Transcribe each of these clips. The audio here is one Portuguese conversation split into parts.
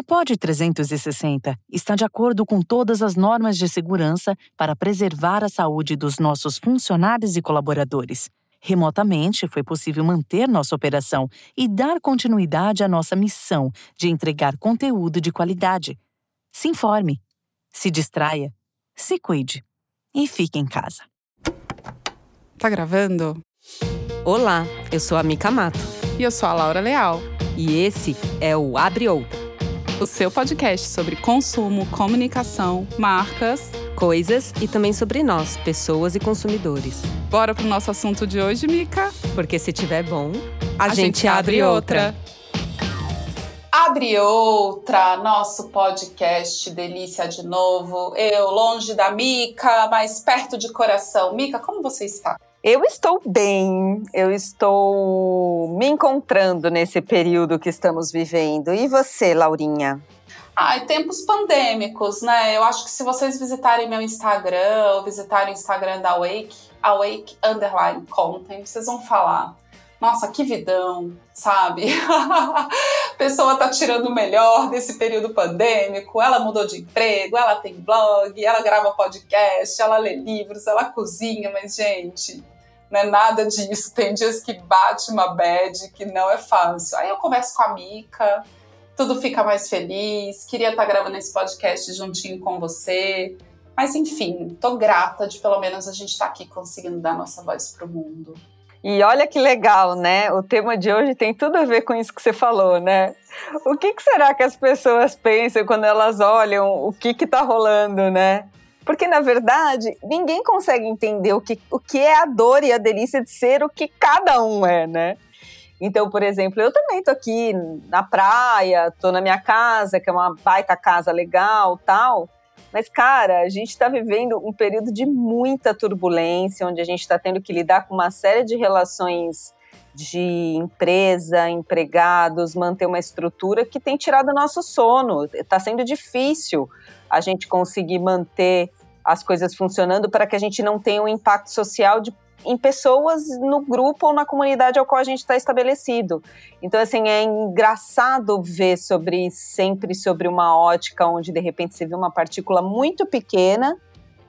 A POD 360 está de acordo com todas as normas de segurança para preservar a saúde dos nossos funcionários e colaboradores. Remotamente, foi possível manter nossa operação e dar continuidade à nossa missão de entregar conteúdo de qualidade. Se informe, se distraia, se cuide e fique em casa. Tá gravando? Olá, eu sou a Mica Mato. E eu sou a Laura Leal. E esse é o Abre Outra o seu podcast sobre consumo, comunicação, marcas, coisas e também sobre nós, pessoas e consumidores. Bora pro nosso assunto de hoje, Mica? Porque se tiver bom, a, a gente, gente, abre outra. Abre outra, nosso podcast Delícia de novo. Eu longe da Mica, mas perto de coração. Mica, como você está? Eu estou bem, eu estou me encontrando nesse período que estamos vivendo. E você, Laurinha? Ai, tempos pandêmicos, né? Eu acho que se vocês visitarem meu Instagram ou visitarem o Instagram da Awake, Awake Underline Content, vocês vão falar. Nossa, que vidão, sabe? A pessoa tá tirando o melhor desse período pandêmico. Ela mudou de emprego, ela tem blog, ela grava podcast, ela lê livros, ela cozinha, mas, gente, não é nada disso. Tem dias que bate uma bad, que não é fácil. Aí eu converso com a Mica, tudo fica mais feliz. Queria estar gravando esse podcast juntinho com você. Mas enfim, tô grata de pelo menos a gente estar tá aqui conseguindo dar nossa voz pro mundo. E olha que legal, né? O tema de hoje tem tudo a ver com isso que você falou, né? O que, que será que as pessoas pensam quando elas olham o que está rolando, né? Porque, na verdade, ninguém consegue entender o que, o que é a dor e a delícia de ser o que cada um é, né? Então, por exemplo, eu também tô aqui na praia, tô na minha casa, que é uma baita casa legal, tal. Mas, cara, a gente está vivendo um período de muita turbulência, onde a gente está tendo que lidar com uma série de relações de empresa, empregados, manter uma estrutura que tem tirado nosso sono. Está sendo difícil a gente conseguir manter as coisas funcionando para que a gente não tenha um impacto social de, em pessoas no grupo ou na comunidade ao qual a gente está estabelecido. Então, assim, é engraçado ver sobre sempre sobre uma ótica onde de repente você vê uma partícula muito pequena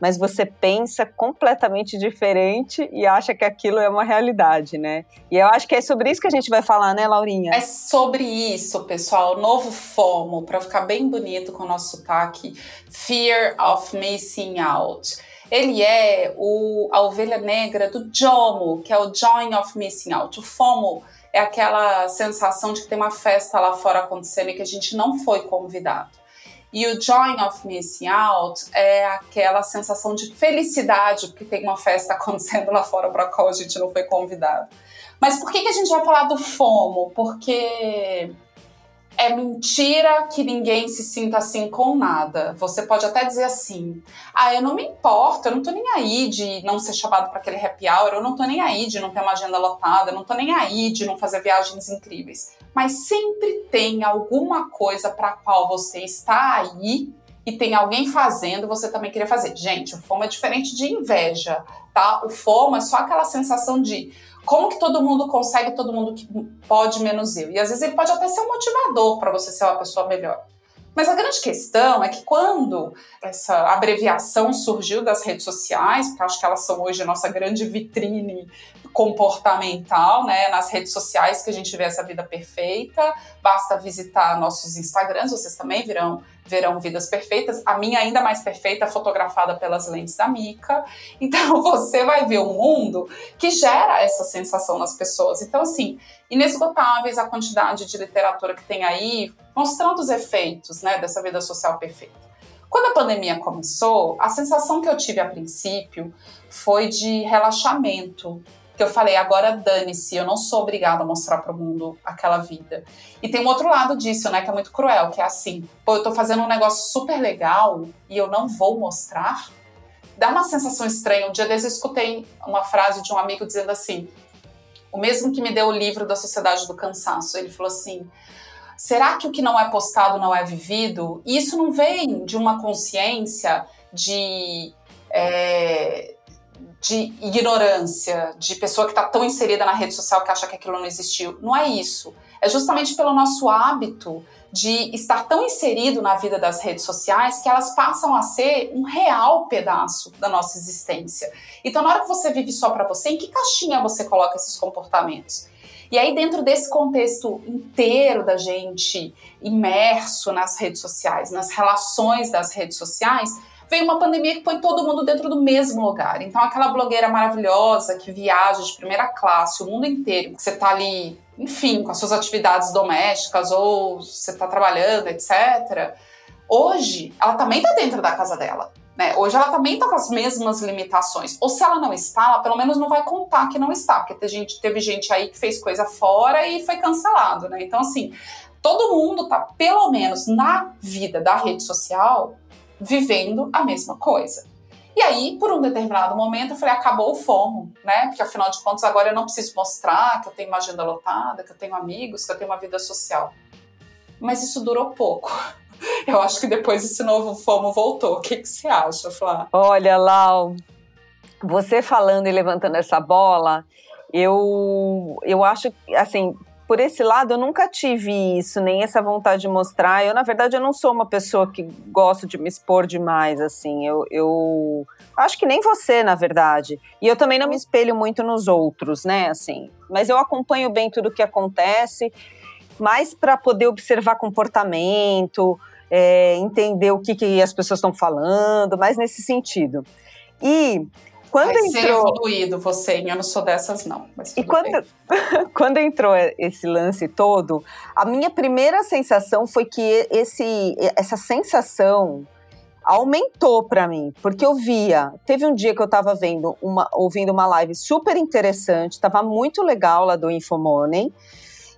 mas você pensa completamente diferente e acha que aquilo é uma realidade, né? E eu acho que é sobre isso que a gente vai falar, né, Laurinha? É sobre isso, pessoal. Novo FOMO, para ficar bem bonito com o nosso sotaque: Fear of Missing Out. Ele é o, a ovelha negra do JOMO, que é o Join of Missing Out. O FOMO é aquela sensação de que tem uma festa lá fora acontecendo e que a gente não foi convidado. E o joy of missing out é aquela sensação de felicidade porque tem uma festa acontecendo lá fora para a qual a gente não foi convidado. Mas por que, que a gente vai falar do FOMO? Porque é mentira que ninguém se sinta assim com nada. Você pode até dizer assim: ah, eu não me importo, eu não tô nem aí de não ser chamado para aquele happy hour, eu não tô nem aí de não ter uma agenda lotada, eu não tô nem aí de não fazer viagens incríveis. Mas sempre tem alguma coisa para qual você está aí e tem alguém fazendo, você também queria fazer. Gente, o FOMO é diferente de inveja, tá? O FOMO é só aquela sensação de como que todo mundo consegue, todo mundo que pode menos eu. E às vezes ele pode até ser um motivador para você ser uma pessoa melhor. Mas a grande questão é que quando essa abreviação surgiu das redes sociais, porque acho que elas são hoje a nossa grande vitrine comportamental, né? Nas redes sociais que a gente vê essa vida perfeita. Basta visitar nossos Instagrams, vocês também virão verão vidas perfeitas. A minha ainda mais perfeita, fotografada pelas lentes da Mica. Então você vai ver um mundo que gera essa sensação nas pessoas. Então assim, inesgotáveis a quantidade de literatura que tem aí mostrando os efeitos, né, dessa vida social perfeita. Quando a pandemia começou, a sensação que eu tive a princípio foi de relaxamento, que eu falei, agora dane-se, eu não sou obrigada a mostrar para o mundo aquela vida. E tem um outro lado disso, né, que é muito cruel, que é assim, pô, eu tô fazendo um negócio super legal e eu não vou mostrar. Dá uma sensação estranha. Um dia desses eu escutei uma frase de um amigo dizendo assim, o mesmo que me deu o livro da Sociedade do Cansaço, ele falou assim, será que o que não é postado não é vivido? E isso não vem de uma consciência de... É, de ignorância, de pessoa que está tão inserida na rede social que acha que aquilo não existiu. Não é isso. É justamente pelo nosso hábito de estar tão inserido na vida das redes sociais que elas passam a ser um real pedaço da nossa existência. Então, na hora que você vive só para você, em que caixinha você coloca esses comportamentos? E aí, dentro desse contexto inteiro da gente imerso nas redes sociais, nas relações das redes sociais, vem uma pandemia que põe todo mundo dentro do mesmo lugar. Então, aquela blogueira maravilhosa que viaja de primeira classe o mundo inteiro, que você tá ali enfim, com as suas atividades domésticas ou você está trabalhando, etc. Hoje, ela também está dentro da casa dela. Né? Hoje ela também está com as mesmas limitações. Ou se ela não está, ela pelo menos não vai contar que não está, porque teve gente, teve gente aí que fez coisa fora e foi cancelado, né? Então, assim, todo mundo está, pelo menos na vida da rede social, vivendo a mesma coisa. E aí, por um determinado momento, eu falei, acabou o fomo, né? Porque afinal de contas, agora eu não preciso mostrar que eu tenho uma agenda lotada, que eu tenho amigos, que eu tenho uma vida social. Mas isso durou pouco. Eu acho que depois esse novo fomo voltou. O que, que você acha, Flá? Olha, Lau, você falando e levantando essa bola, eu, eu acho, assim, por esse lado, eu nunca tive isso, nem essa vontade de mostrar. Eu, na verdade, eu não sou uma pessoa que gosto de me expor demais, assim. Eu, eu acho que nem você, na verdade. E eu também não me espelho muito nos outros, né, assim. Mas eu acompanho bem tudo o que acontece, mais para poder observar comportamento, é, entender o que, que as pessoas estão falando, mais nesse sentido. E quando Vai entrou... ser evoluído você, eu não sou dessas não. e quando, quando entrou esse lance todo, a minha primeira sensação foi que esse, essa sensação aumentou para mim, porque eu via, teve um dia que eu estava vendo uma, ouvindo uma live super interessante, estava muito legal lá do Infomoney,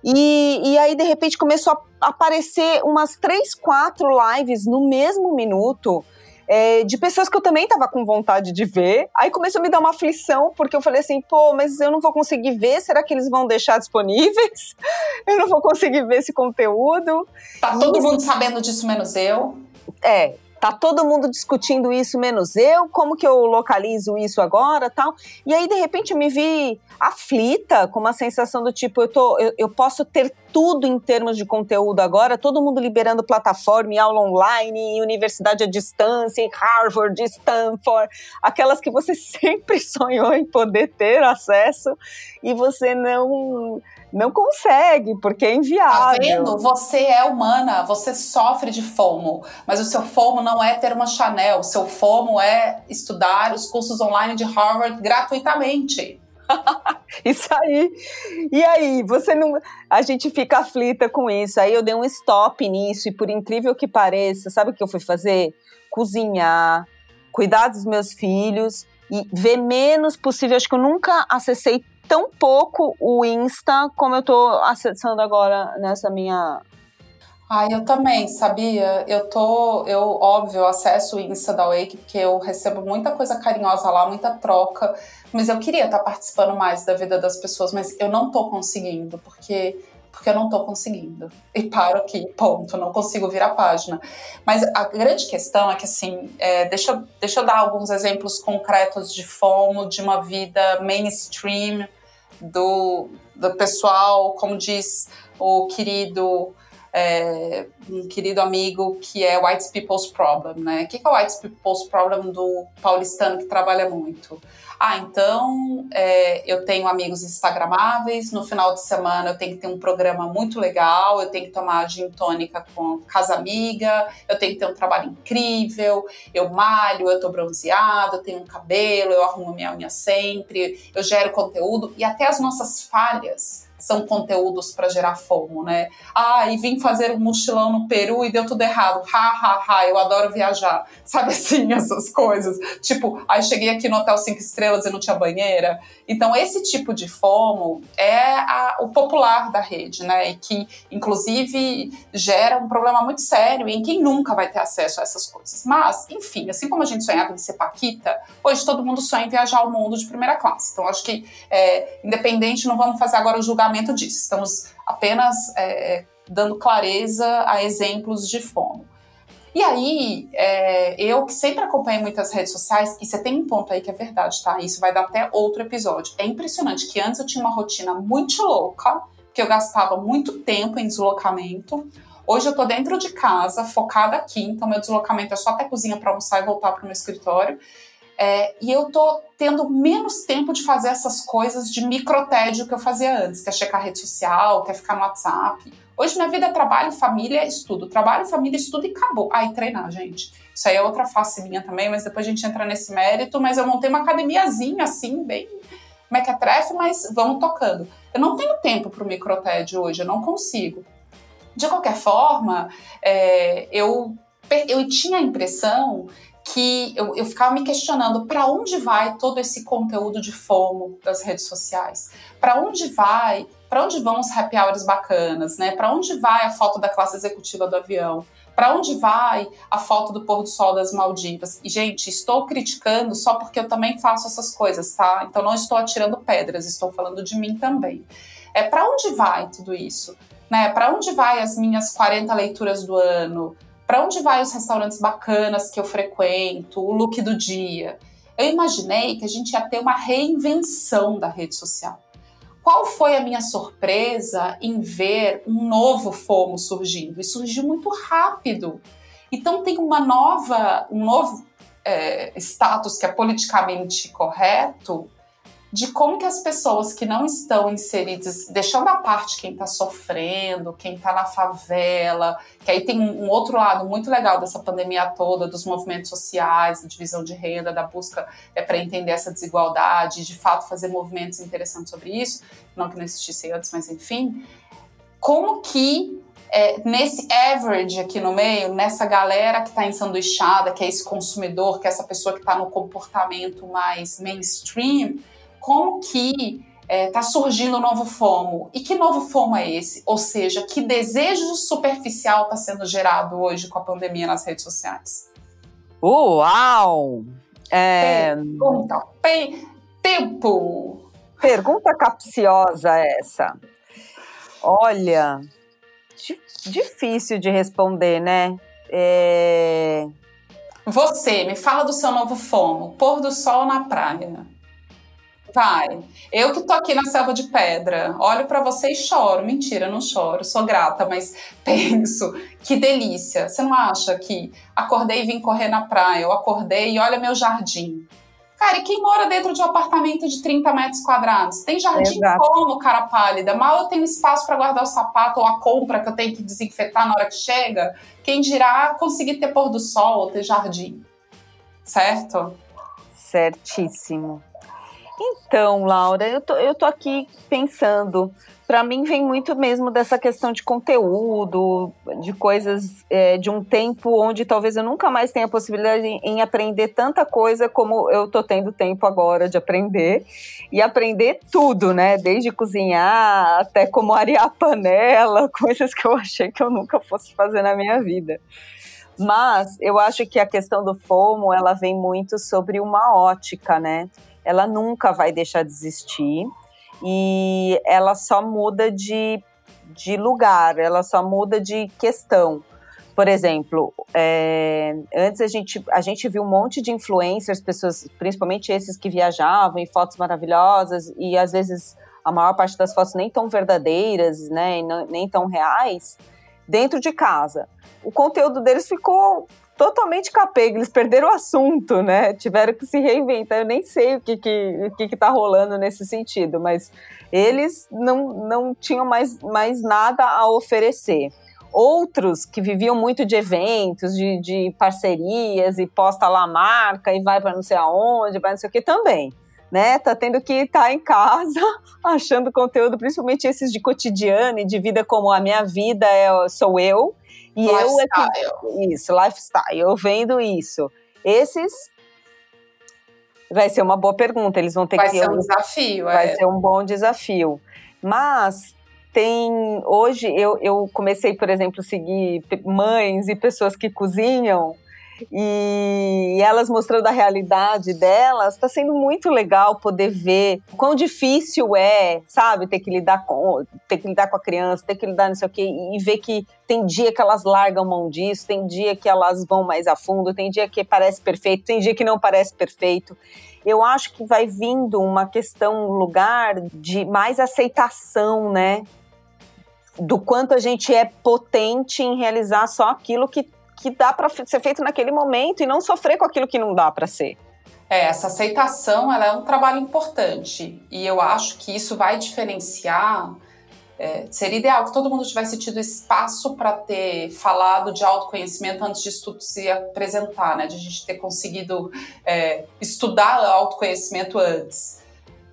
e, e aí de repente começou a aparecer umas três, quatro lives no mesmo minuto, é, de pessoas que eu também tava com vontade de ver. Aí começou a me dar uma aflição, porque eu falei assim, pô, mas eu não vou conseguir ver, será que eles vão deixar disponíveis? Eu não vou conseguir ver esse conteúdo. Tá todo mundo sabendo disso, menos eu. É, tá todo mundo discutindo isso menos eu, como que eu localizo isso agora, tal. E aí de repente eu me vi aflita, com uma sensação do tipo, eu tô eu, eu posso ter tudo em termos de conteúdo agora, todo mundo liberando plataforma e aula online, universidade à distância, Harvard, Stanford, aquelas que você sempre sonhou em poder ter acesso e você não não consegue, porque é inviável. Tá vendo? Você é humana, você sofre de FOMO, mas o seu FOMO não é ter uma Chanel, o seu FOMO é estudar os cursos online de Harvard gratuitamente. isso aí. E aí, você não. A gente fica aflita com isso. Aí eu dei um stop nisso, e por incrível que pareça, sabe o que eu fui fazer? Cozinhar, cuidar dos meus filhos e ver menos possível. Acho que eu nunca acessei tão pouco o Insta como eu tô acessando agora nessa minha. Ah, eu também, sabia? Eu tô, eu, óbvio, acesso o Insta da Wake, porque eu recebo muita coisa carinhosa lá, muita troca, mas eu queria estar tá participando mais da vida das pessoas, mas eu não tô conseguindo, porque porque eu não tô conseguindo. E paro aqui, ponto, não consigo virar a página. Mas a grande questão é que, assim, é, deixa, deixa eu dar alguns exemplos concretos de FOMO, de uma vida mainstream, do, do pessoal, como diz o querido é, um querido amigo que é White People's Problem, né? O que é o White People's Problem do paulistano que trabalha muito? Ah, então é, eu tenho amigos instagramáveis, no final de semana eu tenho que ter um programa muito legal, eu tenho que tomar gin tônica com casa amiga, eu tenho que ter um trabalho incrível, eu malho, eu tô bronzeado, eu tenho um cabelo, eu arrumo minha unha sempre, eu gero conteúdo e até as nossas falhas são conteúdos para gerar fomo, né? Ah, e vim fazer um mochilão no Peru e deu tudo errado. Ha, ha, ha, eu adoro viajar. Sabe assim, essas coisas. Tipo, aí cheguei aqui no Hotel Cinco Estrelas e não tinha banheira. Então, esse tipo de fomo é a, o popular da rede, né? E que, inclusive, gera um problema muito sério em quem nunca vai ter acesso a essas coisas. Mas, enfim, assim como a gente sonhava em ser Paquita, hoje todo mundo sonha em viajar ao mundo de primeira classe. Então, acho que, é, independente, não vamos fazer agora o julgamento disso. Estamos apenas é, dando clareza a exemplos de fomo. E aí, é, eu que sempre acompanho muitas redes sociais, e você tem um ponto aí que é verdade, tá? Isso vai dar até outro episódio. É impressionante que antes eu tinha uma rotina muito louca, que eu gastava muito tempo em deslocamento. Hoje eu estou dentro de casa, focada aqui, então meu deslocamento é só até cozinha para almoçar e voltar para o meu escritório. É, e eu tô tendo menos tempo de fazer essas coisas de microtédio que eu fazia antes, que é checar rede social, que é ficar no WhatsApp. Hoje minha vida é trabalho, família, estudo. Trabalho, família, estudo e acabou. Ah, e treinar, gente. Isso aí é outra face minha também, mas depois a gente entra nesse mérito. Mas eu montei uma academiazinha, assim, bem mequetrefe, mas vamos tocando. Eu não tenho tempo para o microtédio hoje, eu não consigo. De qualquer forma, é, eu, eu tinha a impressão que eu, eu ficava me questionando para onde vai todo esse conteúdo de FOMO das redes sociais? Para onde vai? Para onde vão os happy hours bacanas, né? Para onde vai a foto da classe executiva do avião? Para onde vai a foto do pôr do sol das Maldivas? E, gente, estou criticando só porque eu também faço essas coisas, tá? Então não estou atirando pedras, estou falando de mim também. É para onde vai tudo isso? Né? Para onde vai as minhas 40 leituras do ano? Para onde vai os restaurantes bacanas que eu frequento, o look do dia? Eu imaginei que a gente ia ter uma reinvenção da rede social. Qual foi a minha surpresa em ver um novo FOMO surgindo? E surgiu muito rápido. Então tem uma nova, um novo é, status que é politicamente correto de como que as pessoas que não estão inseridas, deixando à parte quem está sofrendo, quem está na favela, que aí tem um, outro lado muito legal dessa pandemia toda, dos movimentos sociais, da divisão de renda, da busca é, para entender essa desigualdade, de fato fazer movimentos interessantes sobre isso, não que não existisse antes, mas enfim, como que é, nesse average aqui no meio, nessa galera que está ensanduichada, que é esse consumidor, que é essa pessoa que está no comportamento mais mainstream, como que está é, tá surgindo o novo FOMO. E que novo FOMO é esse? Ou seja, que desejo superficial está sendo gerado hoje com a pandemia nas redes sociais? Uau! É... Pergunta, pe... tempo! Pergunta capciosa essa. Olha, difícil de responder, né? É... Você, me fala do seu novo FOMO. Pôr do sol na praia. Vai. Eu que tô aqui na selva de pedra, olho para você e choro. Mentira, não choro, sou grata, mas penso, que delícia. Você não acha que acordei e vim correr na praia, eu acordei e olha meu jardim. Cara, e quem mora dentro de um apartamento de 30 metros quadrados? Tem jardim Exato. como, cara pálida? Mal eu tenho espaço para guardar o sapato ou a compra que eu tenho que desinfetar na hora que chega. Quem dirá conseguir ter pôr do sol ou ter jardim? Certo? Certíssimo. Então, Laura, eu tô, eu tô aqui pensando. Para mim, vem muito mesmo dessa questão de conteúdo, de coisas é, de um tempo onde talvez eu nunca mais tenha possibilidade em aprender tanta coisa como eu tô tendo tempo agora de aprender. E aprender tudo, né? Desde cozinhar até como arear a panela, coisas que eu achei que eu nunca fosse fazer na minha vida. Mas eu acho que a questão do FOMO, ela vem muito sobre uma ótica, né? Ela nunca vai deixar de existir e ela só muda de, de lugar, ela só muda de questão. Por exemplo, é, antes a gente, a gente viu um monte de influencers, pessoas, principalmente esses que viajavam em fotos maravilhosas e às vezes a maior parte das fotos nem tão verdadeiras, né, nem tão reais, dentro de casa. O conteúdo deles ficou totalmente capenga, eles perderam o assunto, né? Tiveram que se reinventar. Eu nem sei o que que, o que, que tá rolando nesse sentido, mas eles não, não tinham mais, mais nada a oferecer. Outros que viviam muito de eventos, de, de parcerias e posta lá a marca e vai para não sei aonde, vai não sei o que também. Né, tá tendo que estar tá em casa achando conteúdo, principalmente esses de cotidiano e de vida como a minha vida é, sou eu, e lifestyle. eu é que, isso, lifestyle, eu vendo isso. Esses vai ser uma boa pergunta, eles vão ter vai que Vai ser um desafio, Vai é. ser um bom desafio. Mas tem hoje eu, eu comecei, por exemplo, a seguir mães e pessoas que cozinham e elas mostrando a realidade delas, está sendo muito legal poder ver quão difícil é, sabe, ter que lidar com, ter que lidar com a criança, ter que lidar não sei o quê, e ver que tem dia que elas largam mão disso, tem dia que elas vão mais a fundo, tem dia que parece perfeito, tem dia que não parece perfeito. Eu acho que vai vindo uma questão, um lugar de mais aceitação, né? do quanto a gente é potente em realizar só aquilo que, que dá para ser feito naquele momento e não sofrer com aquilo que não dá para ser. É, essa aceitação ela é um trabalho importante e eu acho que isso vai diferenciar. É, seria ideal que todo mundo tivesse tido espaço para ter falado de autoconhecimento antes de tudo se apresentar, né? De a gente ter conseguido é, estudar autoconhecimento antes.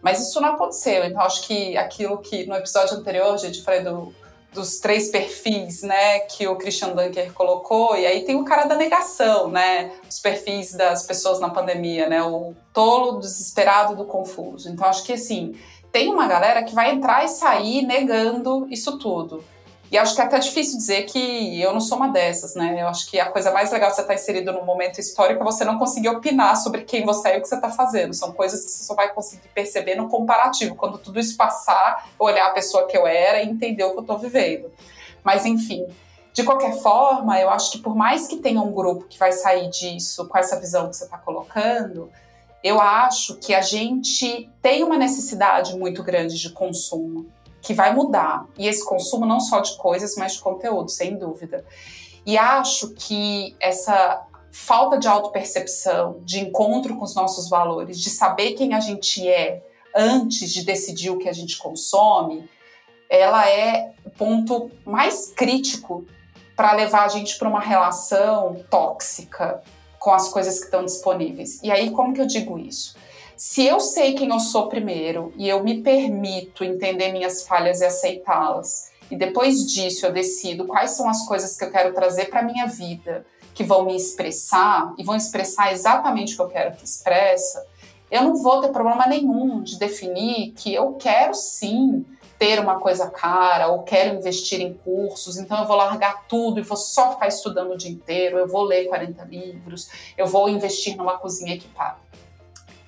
Mas isso não aconteceu. Então, acho que aquilo que no episódio anterior, a gente falei do, dos três perfis, né, que o Christian Dunker colocou, e aí tem o cara da negação, né, os perfis das pessoas na pandemia, né, o tolo, desesperado do confuso. Então acho que assim, tem uma galera que vai entrar e sair negando isso tudo. E acho que é até difícil dizer que eu não sou uma dessas, né? Eu acho que a coisa mais legal de você estar inserido num momento histórico é você não conseguir opinar sobre quem você é e o que você está fazendo. São coisas que você só vai conseguir perceber no comparativo. Quando tudo isso passar, olhar a pessoa que eu era e entender o que eu estou vivendo. Mas, enfim, de qualquer forma, eu acho que por mais que tenha um grupo que vai sair disso com essa visão que você está colocando, eu acho que a gente tem uma necessidade muito grande de consumo que vai mudar. E esse consumo não só de coisas, mas de conteúdo, sem dúvida. E acho que essa falta de autopercepção, de encontro com os nossos valores, de saber quem a gente é antes de decidir o que a gente consome, ela é o ponto mais crítico para levar a gente para uma relação tóxica com as coisas que estão disponíveis. E aí, como que eu digo isso? Se eu sei quem eu sou primeiro e eu me permito entender minhas falhas e aceitá-las, e depois disso eu decido quais são as coisas que eu quero trazer para minha vida, que vão me expressar e vão expressar exatamente o que eu quero que expressa, eu não vou ter problema nenhum de definir que eu quero sim ter uma coisa cara ou quero investir em cursos, então eu vou largar tudo e vou só ficar estudando o dia inteiro, eu vou ler 40 livros, eu vou investir numa cozinha equipada.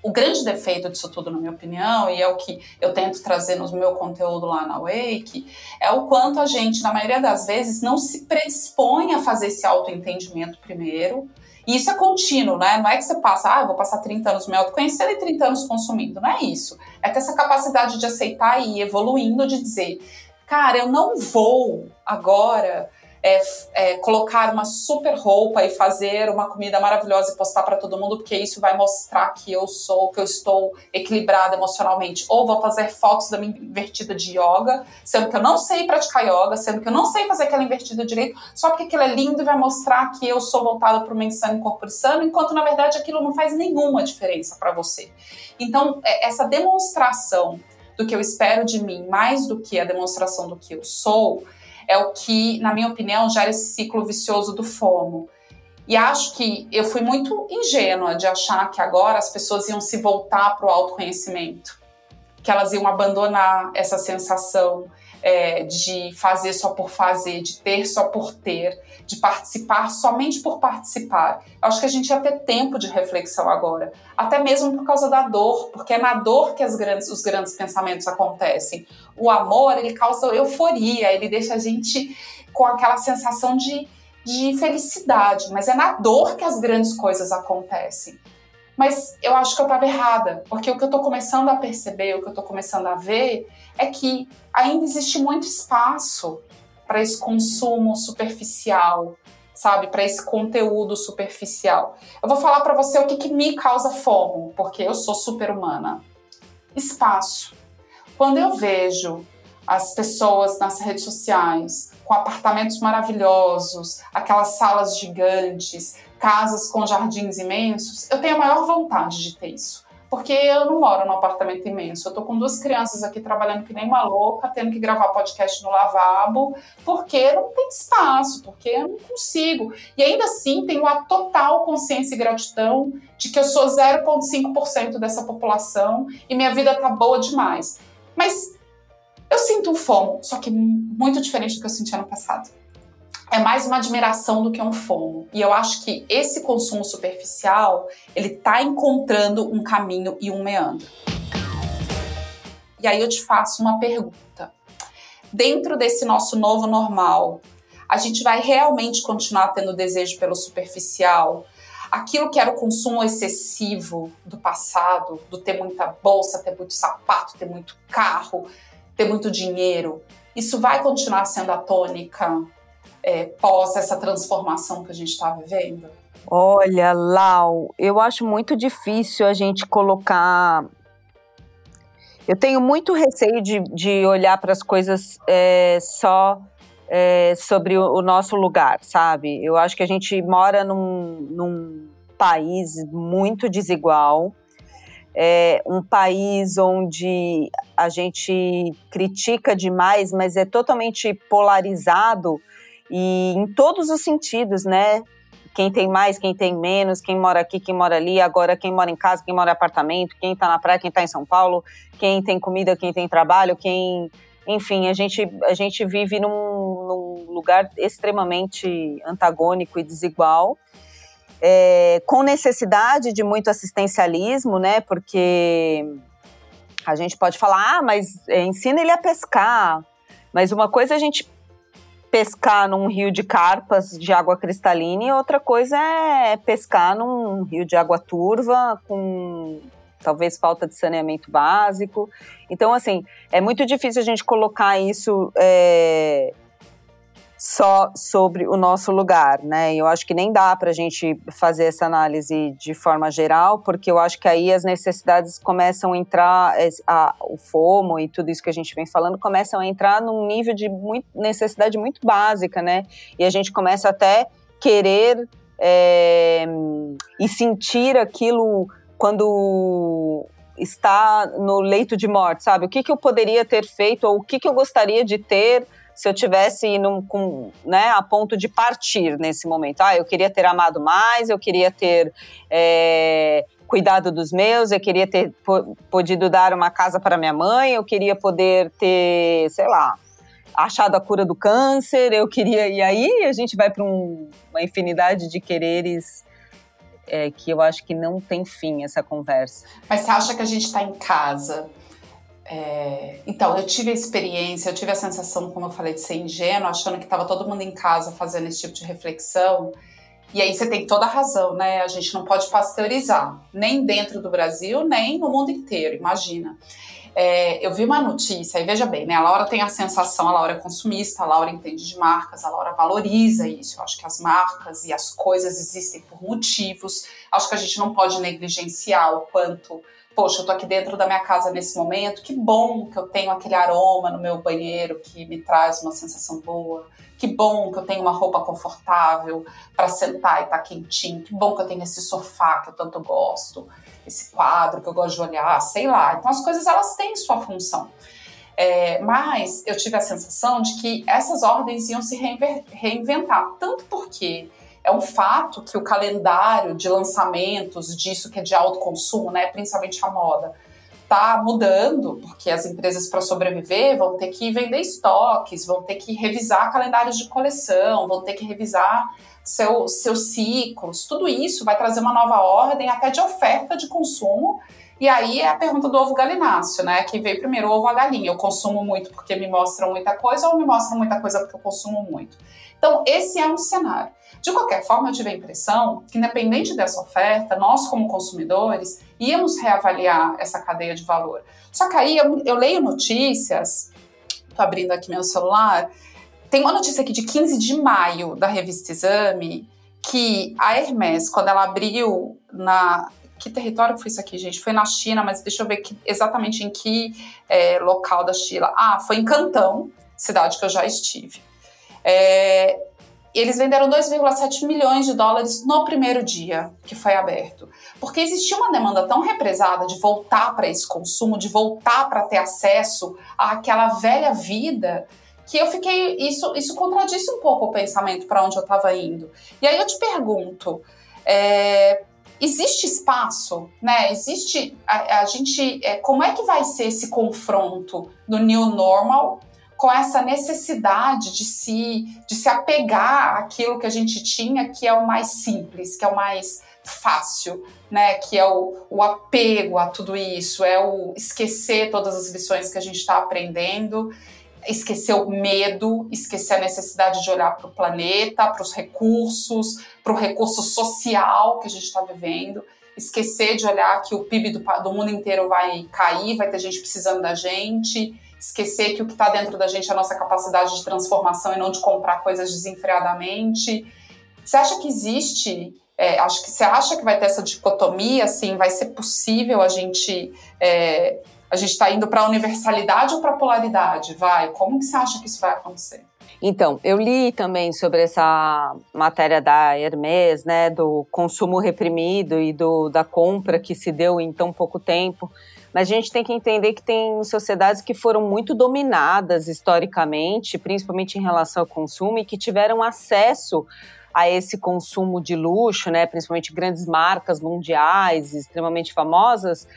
O grande defeito disso tudo, na minha opinião, e é o que eu tento trazer no meu conteúdo lá na Wake, é o quanto a gente, na maioria das vezes, não se predispõe a fazer esse autoentendimento primeiro. E isso é contínuo, né? Não é que você passa, ah, vou passar 30 anos me autoconhecendo e 30 anos consumindo. Não é isso. É ter essa capacidade de aceitar e ir evoluindo, de dizer, cara, eu não vou agora é, é, colocar uma super roupa e fazer uma comida maravilhosa e postar para todo mundo, porque isso vai mostrar que eu sou, que eu estou equilibrada emocionalmente. Ou vou fazer fotos da minha invertida de yoga, sendo que eu não sei praticar yoga, sendo que eu não sei fazer aquela invertida direito, só porque aquilo é lindo e vai mostrar que eu sou voltada para o mensano e corpo enquanto na verdade aquilo não faz nenhuma diferença para você. Então, é, essa demonstração do que eu espero de mim, mais do que a demonstração do que eu sou, é o que, na minha opinião, gera esse ciclo vicioso do FOMO. E acho que eu fui muito ingênua de achar que agora as pessoas iam se voltar para o autoconhecimento, que elas iam abandonar essa sensação é, de fazer só por fazer, de ter só por ter, de participar somente por participar. Eu acho que a gente ia ter tempo de reflexão agora, até mesmo por causa da dor, porque é na dor que grandes, os grandes pensamentos acontecem. O amor, ele causa euforia, ele deixa a gente com aquela sensação de, de felicidade, mas é na dor que as grandes coisas acontecem. Mas eu acho que eu estava errada, porque o que eu estou começando a perceber, o que eu estou começando a ver, é que ainda existe muito espaço para esse consumo superficial, sabe? Para esse conteúdo superficial. Eu vou falar para você o que, que me causa fomo, porque eu sou super humana. Espaço. Quando eu vejo as pessoas nas redes sociais com apartamentos maravilhosos, aquelas salas gigantes, casas com jardins imensos, eu tenho a maior vontade de ter isso. Porque eu não moro num apartamento imenso. Eu tô com duas crianças aqui trabalhando que nem uma louca, tendo que gravar podcast no lavabo, porque não tem espaço, porque eu não consigo. E ainda assim, tenho a total consciência e gratidão de que eu sou 0,5% dessa população e minha vida tá boa demais. Mas eu sinto um fomo, só que muito diferente do que eu senti ano passado é mais uma admiração do que um fomo. E eu acho que esse consumo superficial, ele tá encontrando um caminho e um meandro. E aí eu te faço uma pergunta. Dentro desse nosso novo normal, a gente vai realmente continuar tendo desejo pelo superficial? Aquilo que era o consumo excessivo do passado, do ter muita bolsa, ter muito sapato, ter muito carro, ter muito dinheiro, Isso vai continuar sendo a tônica é, pós essa transformação que a gente está vivendo? Olha, Lau, eu acho muito difícil a gente colocar. Eu tenho muito receio de, de olhar para as coisas é, só é, sobre o, o, nosso lugar, sabe? Eu acho que a gente mora num, num país muito desigual, é um país onde a gente critica demais, mas é totalmente polarizado e em todos os sentidos, né? Quem tem mais, quem tem menos, quem mora aqui, quem mora ali, agora quem mora em casa, quem mora em apartamento, quem tá na praia, quem tá em São Paulo, quem tem comida, quem tem trabalho, quem. Enfim, a gente, a gente vive num, num lugar extremamente antagônico e desigual. É, com necessidade de muito assistencialismo, né? Porque a gente pode falar, ah, mas é, ensina ele a pescar. Mas uma coisa é a gente pescar num rio de carpas de água cristalina e outra coisa é pescar num rio de água turva com talvez falta de saneamento básico. Então, assim, é muito difícil a gente colocar isso é, só sobre o nosso lugar, né? Eu acho que nem dá para a gente fazer essa análise de forma geral, porque eu acho que aí as necessidades começam a entrar, a, o FOMO e tudo isso que a gente vem falando começam a entrar num nível de muito, necessidade muito básica, né? E a gente começa até querer é, e sentir aquilo quando está no leito de morte, sabe? O que, que eu poderia ter feito ou o que, que eu gostaria de ter se eu tivesse num, com, né, a ponto de partir nesse momento. Ah, eu queria ter amado mais, eu queria ter é, cuidado dos meus, eu queria ter podido dar uma casa para minha mãe, eu queria poder ter, sei lá, achado a cura do câncer, eu queria. E aí a gente vai para um, uma infinidade de quereres. É, que eu acho que não tem fim essa conversa. Mas você acha que a gente está em casa é, então, eu tive a experiência, eu tive a sensação, como eu falei, de ser ingênuo, achando que estava todo mundo em casa fazendo esse tipo de reflexão. E aí você tem toda a razão, né? A gente não pode pasteurizar, nem dentro do Brasil, nem no mundo inteiro, imagina. É, eu vi uma notícia, e veja bem, né? A Laura tem a sensação, a Laura é consumista, a Laura entende de marcas, a Laura valoriza isso. Eu acho que as marcas e as coisas existem por motivos. Acho que a gente não pode negligenciar o quanto poxa, eu tô aqui dentro da minha casa nesse momento, que bom que eu tenho aquele aroma no meu banheiro que me traz uma sensação boa. Que bom que eu tenho uma roupa confortável para sentar e tá quentinho. Que bom que eu tenho esse sofá que eu tanto gosto, esse quadro que eu gosto de olhar, sei lá. Então as coisas elas têm sua função. É, mas eu tive a sensação de que essas ordens iam se reinventar, tanto porque é um fato que o calendário de lançamentos disso que é de alto consumo, né, principalmente a moda, está mudando, porque as empresas para sobreviver vão ter que vender estoques, vão ter que revisar calendários de coleção, vão ter que revisar seu, seus ciclos. Tudo isso vai trazer uma nova ordem até de oferta de consumo. E aí é a pergunta do ovo galináceo, né? Que veio primeiro o ovo a galinha. Eu consumo muito porque me mostram muita coisa ou me mostram muita coisa porque eu consumo muito. Então, esse é um cenário. De qualquer forma, eu tive a impressão que, independente dessa oferta, nós, como consumidores, íamos reavaliar essa cadeia de valor. Só que aí eu, eu leio notícias, estou abrindo aqui meu celular, tem uma notícia aqui de 15 de maio da revista Exame que a Hermès, quando ela abriu na. Que território foi isso aqui, gente? Foi na China, mas deixa eu ver que, exatamente em que é, local da China. Ah, foi em Cantão, cidade que eu já estive. É, eles venderam 2,7 milhões de dólares no primeiro dia que foi aberto. Porque existia uma demanda tão represada de voltar para esse consumo, de voltar para ter acesso àquela velha vida, que eu fiquei. Isso, isso contradisse um pouco o pensamento para onde eu estava indo. E aí eu te pergunto. É, existe espaço, né? Existe a, a gente, é, como é que vai ser esse confronto do new normal com essa necessidade de se, de se apegar àquilo que a gente tinha, que é o mais simples, que é o mais fácil, né? Que é o, o apego a tudo isso, é o esquecer todas as lições que a gente está aprendendo, esquecer o medo, esquecer a necessidade de olhar para o planeta, para os recursos, para o recurso social que a gente está vivendo, esquecer de olhar que o PIB do, do mundo inteiro vai cair, vai ter gente precisando da gente esquecer que o que está dentro da gente é a nossa capacidade de transformação e não de comprar coisas desenfreadamente. Você acha que existe é, acho que você acha que vai ter essa dicotomia, assim, vai ser possível a gente é, a gente está indo para a universalidade ou para a polaridade? Vai? Como que você acha que isso vai acontecer? Então, eu li também sobre essa matéria da Hermes, né, do consumo reprimido e do, da compra que se deu em tão pouco tempo. Mas a gente tem que entender que tem sociedades que foram muito dominadas historicamente, principalmente em relação ao consumo, e que tiveram acesso a esse consumo de luxo, né, principalmente grandes marcas mundiais extremamente famosas,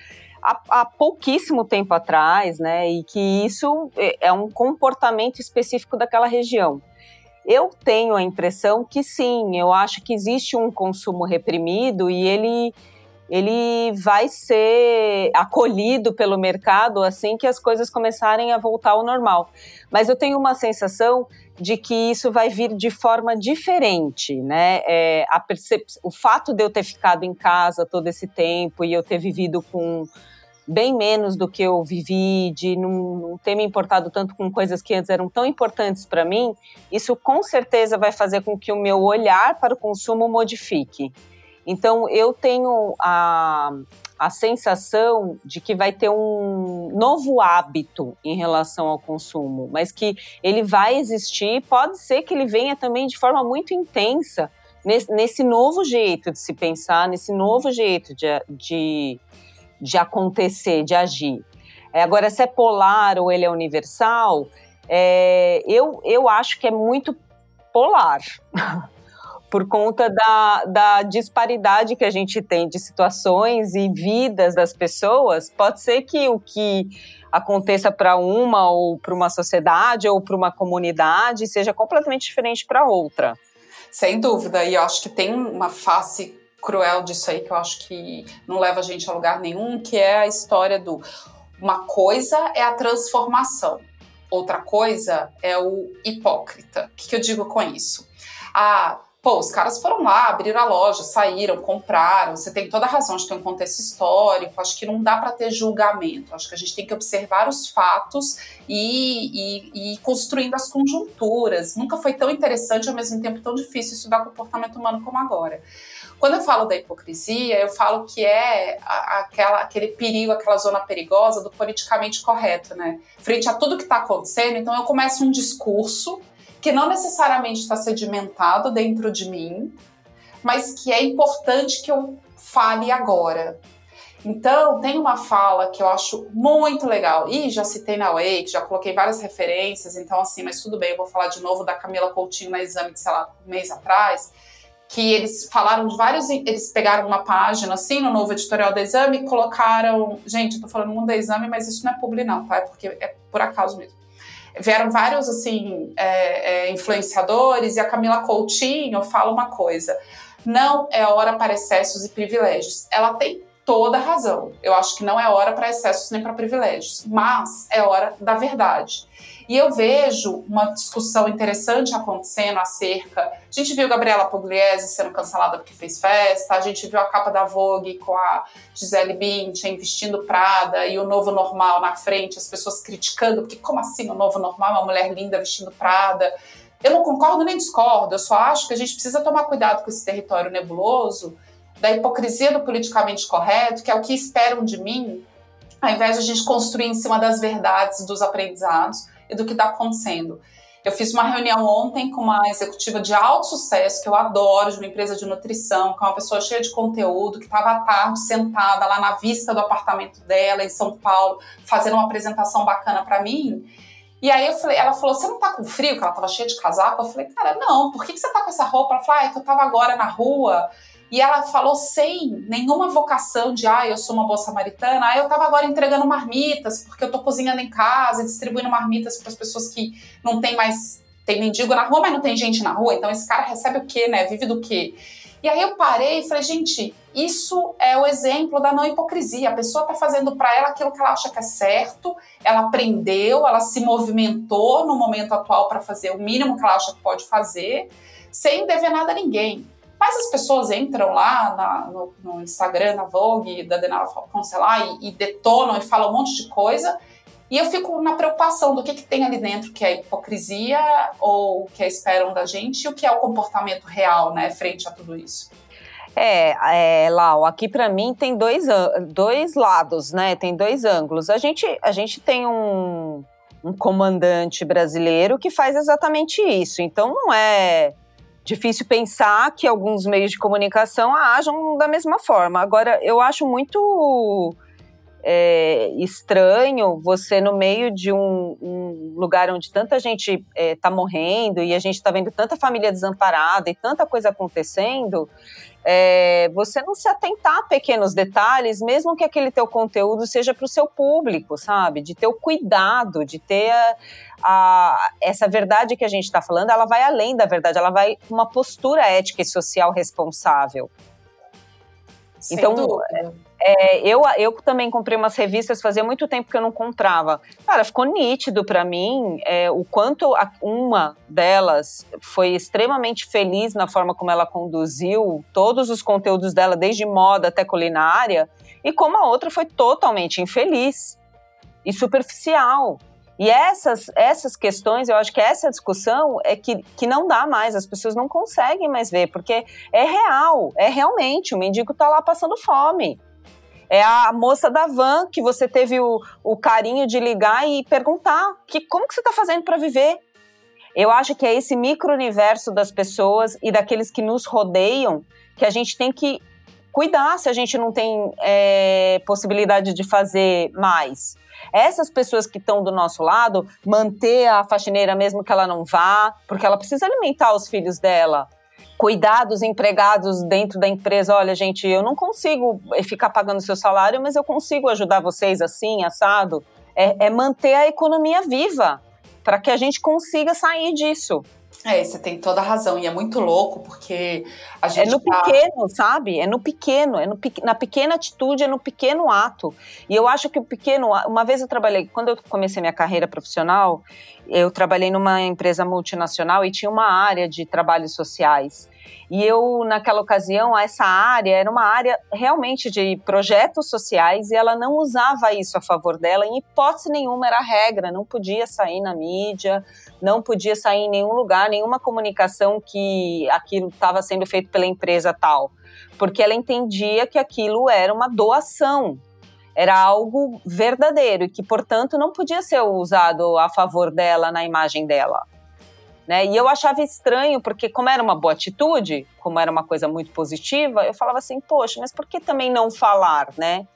há, há, pouquíssimo tempo atrás, né? E que isso é, é um comportamento específico daquela região. Eu tenho a impressão que sim, eu acho que existe um consumo reprimido e ele ele vai ser acolhido pelo mercado assim que as coisas começarem a voltar ao normal. Mas eu tenho uma sensação de que isso vai vir de forma diferente, né? É. O fato de eu ter ficado em casa todo esse tempo e eu ter vivido com bem menos do que eu vivi, de não, não ter me importado tanto com coisas que antes eram tão importantes para mim, isso com certeza vai fazer com que o meu olhar para o consumo modifique. Então, eu tenho a, a sensação de que vai ter um novo hábito em relação ao consumo, mas que ele vai existir, pode ser que ele venha também de forma muito intensa nesse, nesse novo jeito de se pensar, nesse novo jeito de, de de acontecer, de agir. É, agora, se é polar ou ele é universal, é, eu, eu acho que é muito polar. por conta da, da disparidade que a gente tem de situações e vidas das pessoas, pode ser que o que aconteça para uma ou para uma sociedade ou para uma comunidade seja completamente diferente para outra. Sem dúvida, e eu acho que tem uma face cruel disso aí que eu acho que não leva a gente a lugar nenhum, que é a história do uma coisa é a transformação, outra coisa é o hipócrita. O que, que eu digo com isso? Ah, pô, os caras foram lá, abriram a loja, saíram, compraram. Você tem toda a razão, acho que tem um contexto histórico, acho que não dá para ter julgamento. Acho que a gente tem que observar os fatos e, e, e construindo as conjunturas. Nunca foi tão interessante, ao mesmo tempo tão difícil estudar comportamento humano como agora. Quando eu falo da hipocrisia, eu falo que é aquela, aquele perigo, aquela zona perigosa do politicamente correto, né? Frente a tudo que está acontecendo, então eu começo um discurso que não necessariamente está sedimentado dentro de mim, mas que é importante que eu fale agora. Então, tem uma fala que eu acho muito legal. E já citei na Wake, já coloquei várias referências, então assim, mas tudo bem, eu vou falar de novo da Camila Coutinho na exame de, sei lá, um mês atrás, que eles falaram de vários. Eles pegaram uma página assim no novo editorial do exame e colocaram. Gente, eu tô falando mundo do exame, mas isso não é publi, não, tá? É porque é por acaso mesmo. Vieram vários assim é, é, influenciadores e a Camila Coutinho fala uma coisa. Não é hora para excessos e privilégios. Ela tem toda razão. Eu acho que não é hora para excessos nem para privilégios, mas é hora da verdade. E eu vejo uma discussão interessante acontecendo acerca. A gente viu Gabriela Pugliese sendo cancelada porque fez festa, a gente viu a capa da Vogue com a Gisele Bündchen vestindo Prada e o novo normal na frente, as pessoas criticando, porque como assim o novo normal, uma mulher linda vestindo Prada? Eu não concordo nem discordo, eu só acho que a gente precisa tomar cuidado com esse território nebuloso da hipocrisia do politicamente correto, que é o que esperam de mim, ao invés de a gente construir em cima das verdades dos aprendizados e do que está acontecendo. Eu fiz uma reunião ontem com uma executiva de alto sucesso, que eu adoro, de uma empresa de nutrição, que é uma pessoa cheia de conteúdo, que estava à tarde sentada lá na vista do apartamento dela, em São Paulo, fazendo uma apresentação bacana para mim. E aí eu falei, ela falou: Você não tá com frio? Que ela tava cheia de casaco. Eu falei, cara, não, por que, que você tá com essa roupa? Ela falou, ah, é que eu tava agora na rua e ela falou sem nenhuma vocação de, ah, eu sou uma boa samaritana, ah, eu estava agora entregando marmitas, porque eu estou cozinhando em casa, distribuindo marmitas para as pessoas que não tem mais, tem mendigo na rua, mas não tem gente na rua, então esse cara recebe o quê, né? Vive do quê? E aí eu parei e falei, gente, isso é o exemplo da não hipocrisia. A pessoa está fazendo para ela aquilo que ela acha que é certo, ela aprendeu, ela se movimentou no momento atual para fazer o mínimo que ela acha que pode fazer, sem dever nada a ninguém. Mas as pessoas entram lá na, no, no, Instagram, na Vogue, da Denara Falcão, sei lá, e, e, detonam e falam um monte de coisa. E eu fico na preocupação do que, que tem ali dentro, que é hipocrisia ou o que esperam da gente e o que é o comportamento real, né, frente a tudo isso. É, é Lau, aqui para mim tem dois, dois lados, né? Tem dois ângulos. A gente, a gente tem um, um comandante brasileiro que faz exatamente isso. Então não é difícil pensar que alguns meios de comunicação ajam da mesma forma. Agora, eu acho muito é, estranho você, no meio de um, um lugar onde tanta gente está é, morrendo e a gente está vendo tanta família desamparada e tanta coisa acontecendo, é, você não se atentar a pequenos detalhes, mesmo que aquele teu conteúdo seja para o seu público, sabe? De ter o cuidado, de ter a, a, essa verdade que a gente está falando, ela vai além da verdade, ela vai uma postura ética e social responsável. Sem então, dúvida. É, eu, eu também comprei umas revistas, fazia muito tempo que eu não comprava. Cara, ficou nítido para mim é, o quanto a, uma delas foi extremamente feliz na forma como ela conduziu todos os conteúdos dela, desde moda até culinária, e como a outra foi totalmente infeliz e superficial. E essas, essas questões, eu acho que essa discussão é que, que não dá mais, as pessoas não conseguem mais ver, porque é real, é realmente, o mendigo tá lá passando fome. É a moça da van que você teve o, o carinho de ligar e perguntar que, como que você está fazendo para viver. Eu acho que é esse micro-universo das pessoas e daqueles que nos rodeiam que a gente tem que cuidar se a gente não tem é, possibilidade de fazer mais. Essas pessoas que estão do nosso lado, manter a faxineira mesmo que ela não vá, porque ela precisa alimentar os filhos dela cuidar dos empregados dentro da empresa. Olha, gente, eu não consigo eh, ficar pagando seu salário, mas eu consigo ajudar vocês assim, assado. É, é manter a economia viva para que a gente consiga sair disso. É, você tem toda a razão. E é muito louco, porque a gente. É no tá... pequeno, sabe? É no pequeno, é no, na pequena atitude, é no pequeno ato. E eu acho que o pequeno. Uma vez eu trabalhei, quando eu comecei minha carreira profissional, eu trabalhei numa empresa multinacional e tinha uma área de trabalhos sociais. E eu, naquela ocasião, essa área era uma área realmente de projetos sociais e ela não usava isso a favor dela, em hipótese nenhuma era regra, não podia sair na mídia, não podia sair em nenhum lugar, nenhuma comunicação que aquilo estava sendo feito pela empresa tal, porque ela entendia que aquilo era uma doação, era algo verdadeiro e que, portanto, não podia ser usado a favor dela na imagem dela. Né? E eu achava estranho, porque como era uma boa atitude, como era uma coisa muito positiva, eu falava assim, poxa, mas por que também não falar, né?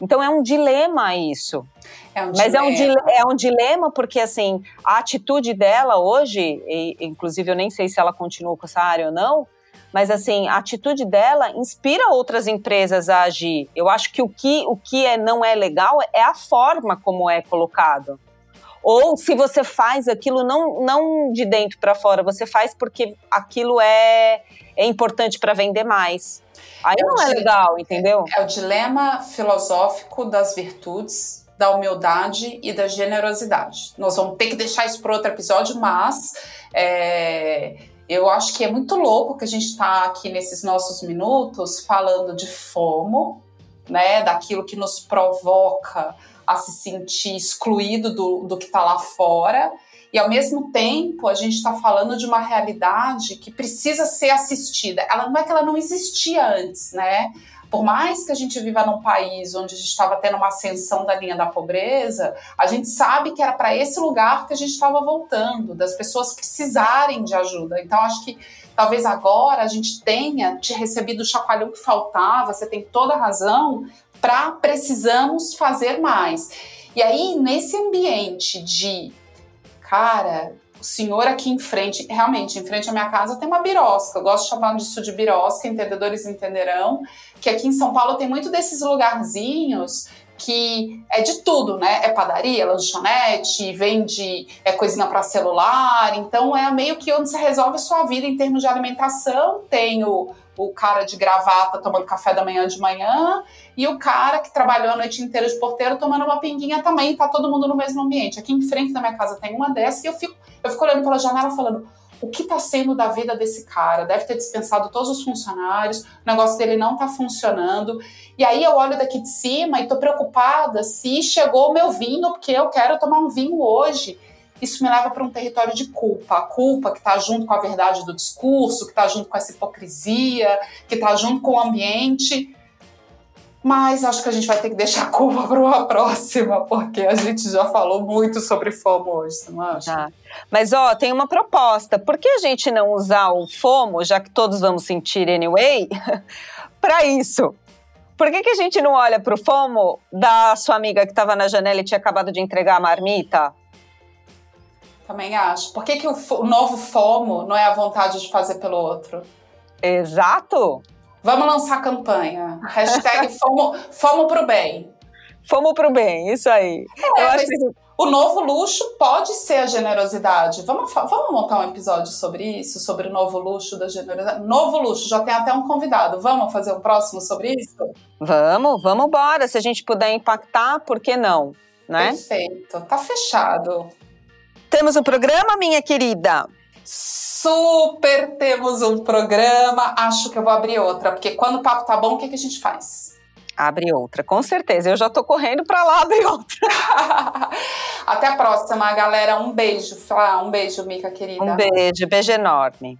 Então é um dilema isso. É um mas dilema. É, um dilema, é um dilema porque, assim, a atitude dela hoje, e, inclusive eu nem sei se ela continua com essa área ou não, mas assim, a atitude dela inspira outras empresas a agir. Eu acho que o que, o que é, não é legal é a forma como é colocado. Ou se você faz aquilo não, não de dentro para fora, você faz porque aquilo é, é importante para vender mais. Aí é não é legal, entendeu? É o dilema filosófico das virtudes, da humildade e da generosidade. Nós vamos ter que deixar isso para outro episódio, mas é, eu acho que é muito louco que a gente está aqui nesses nossos minutos falando de fomo, né, daquilo que nos provoca a se sentir excluído do, do que está lá fora. E ao mesmo tempo, a gente está falando de uma realidade que precisa ser assistida. Ela não é que ela não existia antes, né? Por mais que a gente viva num país onde a gente estava tendo uma ascensão da linha da pobreza, a gente sabe que era para esse lugar que a gente estava voltando, das pessoas precisarem de ajuda. Então, acho que talvez agora a gente tenha te recebido o chacoalhão que faltava, você tem toda a razão, para precisamos fazer mais. E aí, nesse ambiente de, cara, o senhor aqui em frente, realmente, em frente à minha casa tem uma birosca. Eu gosto de chamar disso de birosca, entendedores entenderão, que aqui em São Paulo tem muito desses lugarzinhos que é de tudo, né? É padaria, lanchonete, vende é coisinha para celular. Então é meio que onde você resolve a sua vida em termos de alimentação. Tem o, o cara de gravata tomando café da manhã de manhã e o cara que trabalhou a noite inteira de porteiro tomando uma pinguinha também. Tá todo mundo no mesmo ambiente. Aqui em frente da minha casa tem uma dessa e eu fico, eu fico olhando pela janela falando: o que está sendo da vida desse cara? Deve ter dispensado todos os funcionários, o negócio dele não está funcionando. E aí eu olho daqui de cima e estou preocupada se chegou o meu vinho, porque eu quero tomar um vinho hoje. Isso me leva para um território de culpa. A culpa que está junto com a verdade do discurso, que está junto com essa hipocrisia, que está junto com o ambiente. Mas acho que a gente vai ter que deixar a culpa para uma próxima, porque a gente já falou muito sobre FOMO hoje, você não acha? Já. Mas, ó, tem uma proposta. Por que a gente não usar o FOMO, já que todos vamos sentir anyway, para isso? Por que, que a gente não olha para o FOMO da sua amiga que estava na janela e tinha acabado de entregar a marmita? Também acho. Por que, que o, o novo FOMO não é a vontade de fazer pelo outro? Exato. Vamos lançar a campanha. Hashtag fomo, fomo pro bem. Fomo pro bem, isso aí. É, Eu acho que... O novo luxo pode ser a generosidade. Vamos, vamos montar um episódio sobre isso, sobre o novo luxo da generosidade. Novo luxo, já tem até um convidado. Vamos fazer um próximo sobre isso? Vamos, vamos embora. Se a gente puder impactar, por que não? Né? Perfeito, tá fechado. Temos um programa, minha querida? Super temos um programa. Acho que eu vou abrir outra, porque quando o papo tá bom, o que, que a gente faz? Abre outra, com certeza. Eu já tô correndo para lá abrir outra. Até a próxima, galera. Um beijo. Um beijo, Mica querida. Um beijo, beijo enorme.